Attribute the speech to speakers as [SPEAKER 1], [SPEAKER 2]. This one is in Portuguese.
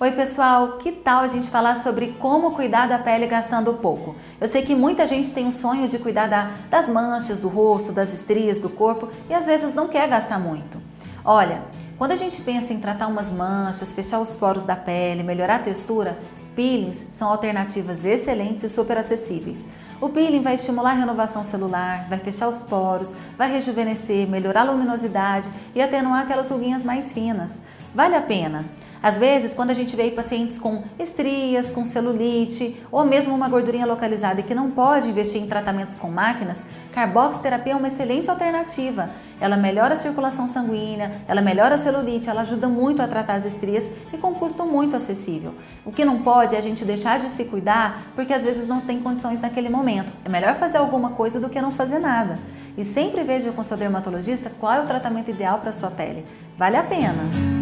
[SPEAKER 1] Oi pessoal, que tal a gente falar sobre como cuidar da pele gastando pouco? Eu sei que muita gente tem o sonho de cuidar da, das manchas do rosto, das estrias do corpo e às vezes não quer gastar muito. Olha, quando a gente pensa em tratar umas manchas, fechar os poros da pele, melhorar a textura, peelings são alternativas excelentes e super acessíveis. O peeling vai estimular a renovação celular, vai fechar os poros, vai rejuvenescer, melhorar a luminosidade e atenuar aquelas ruguinhas mais finas. Vale a pena. Às vezes, quando a gente vê pacientes com estrias, com celulite ou mesmo uma gordurinha localizada e que não pode investir em tratamentos com máquinas, carboxterapia é uma excelente alternativa. Ela melhora a circulação sanguínea, ela melhora a celulite, ela ajuda muito a tratar as estrias e com custo muito acessível. O que não pode é a gente deixar de se cuidar porque às vezes não tem condições naquele momento. É melhor fazer alguma coisa do que não fazer nada. E sempre veja com seu dermatologista qual é o tratamento ideal para sua pele. Vale a pena!